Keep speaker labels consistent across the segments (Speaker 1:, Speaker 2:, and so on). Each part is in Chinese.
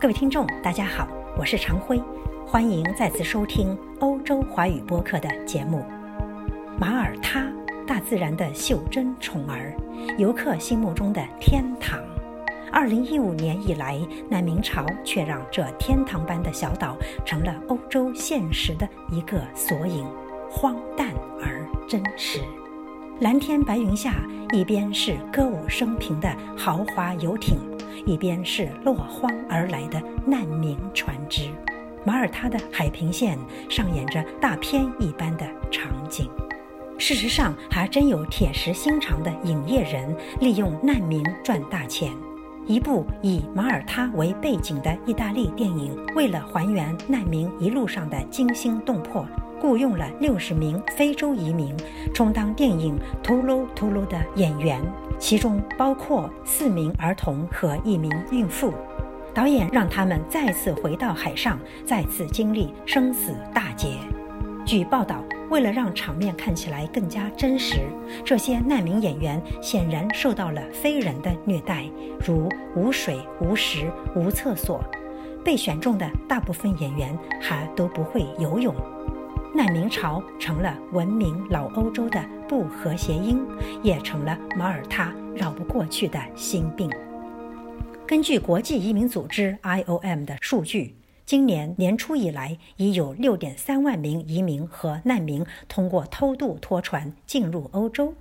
Speaker 1: 各位听众，大家好，我是常辉，欢迎再次收听欧洲华语播客的节目。马耳他，大自然的袖珍宠儿，游客心目中的天堂。二零一五年以来，难民潮却让这天堂般的小岛成了欧洲现实的一个缩影，荒诞而真实。蓝天白云下，一边是歌舞升平的豪华游艇。一边是落荒而来的难民船只，马耳他的海平线上演着大片一般的场景。事实上，还真有铁石心肠的影业人利用难民赚大钱。一部以马耳他为背景的意大利电影，为了还原难民一路上的惊心动魄，雇佣了六十名非洲移民充当电影《秃噜秃噜》的演员。其中包括四名儿童和一名孕妇。导演让他们再次回到海上，再次经历生死大劫。据报道，为了让场面看起来更加真实，这些难民演员显然受到了非人的虐待，如无水、无食、无厕所。被选中的大部分演员还都不会游泳。难民潮成了闻名老欧洲的不和谐音，也成了马耳他绕不过去的心病。根据国际移民组织 IOM 的数据，今年年初以来，已有6.3万名移民和难民通过偷渡拖船进入欧洲。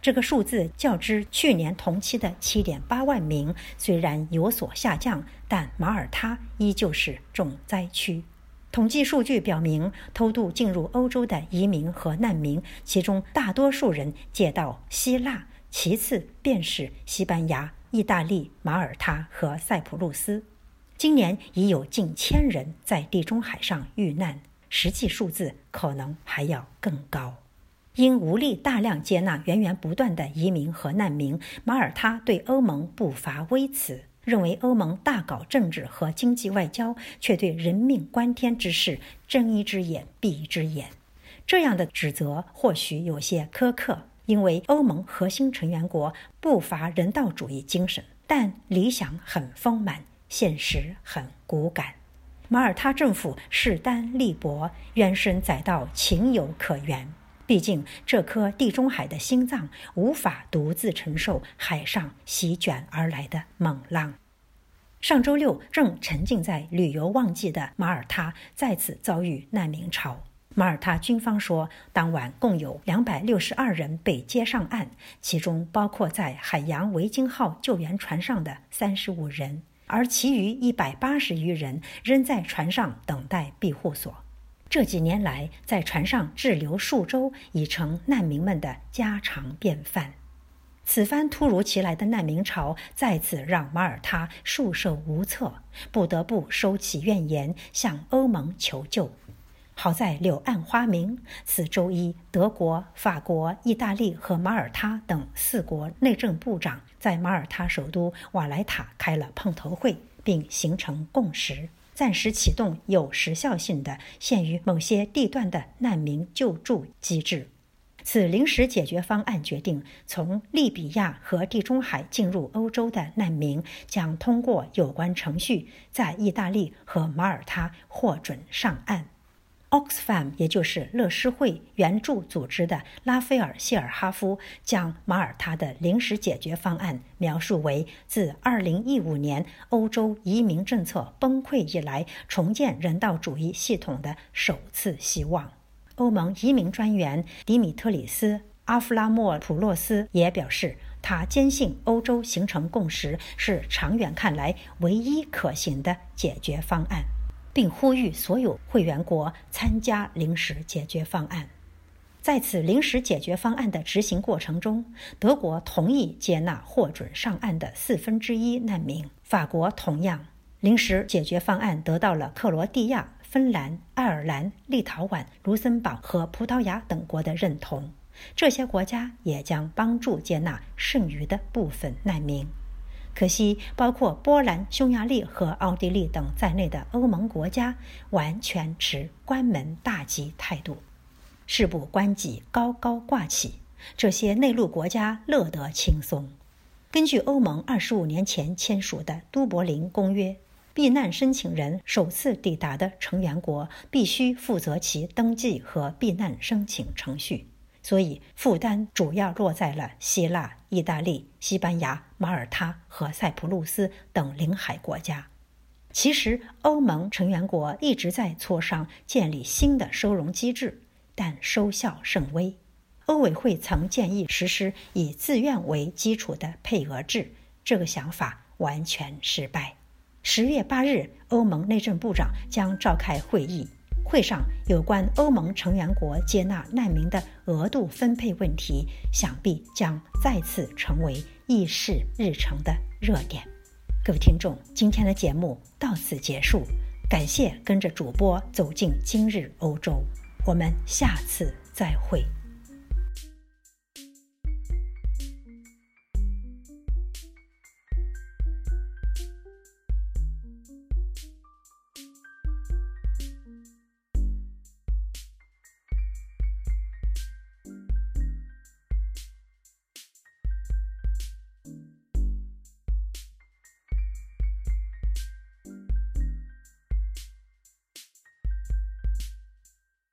Speaker 1: 这个数字较之去年同期的7.8万名虽然有所下降，但马耳他依旧是重灾区。统计数据表明，偷渡进入欧洲的移民和难民，其中大多数人借道希腊，其次便是西班牙、意大利、马耳他和塞浦路斯。今年已有近千人在地中海上遇难，实际数字可能还要更高。因无力大量接纳源源不断的移民和难民，马耳他对欧盟不乏微词。认为欧盟大搞政治和经济外交，却对人命关天之事睁一只眼闭一只眼。这样的指责或许有些苛刻，因为欧盟核心成员国不乏人道主义精神，但理想很丰满，现实很骨感。马耳他政府势单力薄，怨声载道，情有可原。毕竟，这颗地中海的心脏无法独自承受海上席卷而来的猛浪。上周六，正沉浸在旅游旺季的马耳他再次遭遇难民潮。马耳他军方说，当晚共有两百六十二人被接上岸，其中包括在海洋维京号救援船上的三十五人，而其余一百八十余人仍在船上等待庇护所。这几年来，在船上滞留数周已成难民们的家常便饭。此番突如其来的难民潮，再次让马耳他束手无策，不得不收起怨言，向欧盟求救。好在柳暗花明，此周一，德国、法国、意大利和马耳他等四国内政部长在马耳他首都瓦莱塔开了碰头会，并形成共识。暂时启动有时效性的限于某些地段的难民救助机制。此临时解决方案决定，从利比亚和地中海进入欧洲的难民将通过有关程序，在意大利和马耳他获准上岸。Oxfam，也就是乐施会援助组织的拉斐尔·谢尔哈夫将马耳他的临时解决方案描述为自2015年欧洲移民政策崩溃以来重建人道主义系统的首次希望。欧盟移民专员迪米特里斯·阿夫拉莫普洛斯也表示，他坚信欧洲形成共识是长远看来唯一可行的解决方案。并呼吁所有会员国参加临时解决方案。在此临时解决方案的执行过程中，德国同意接纳获准上岸的四分之一难民，法国同样。临时解决方案得到了克罗地亚、芬兰、爱尔兰、立陶宛、卢森堡和葡萄牙等国的认同。这些国家也将帮助接纳剩余的部分难民。可惜，包括波兰、匈牙利和奥地利等在内的欧盟国家完全持关门大吉态度，事不关己高高挂起。这些内陆国家乐得轻松。根据欧盟二十五年前签署的《都柏林公约》，避难申请人首次抵达的成员国必须负责其登记和避难申请程序，所以负担主要落在了希腊、意大利、西班牙、马耳他和塞浦路斯等领海国家。其实，欧盟成员国一直在磋商建立新的收容机制，但收效甚微。欧委会曾建议实施以自愿为基础的配额制，这个想法完全失败。十月八日，欧盟内政部长将召开会议，会上有关欧盟成员国接纳难民的额度分配问题，想必将再次成为议事日程的热点。各位听众，今天的节目到此结束，感谢跟着主播走进今日欧洲，我们下次再会。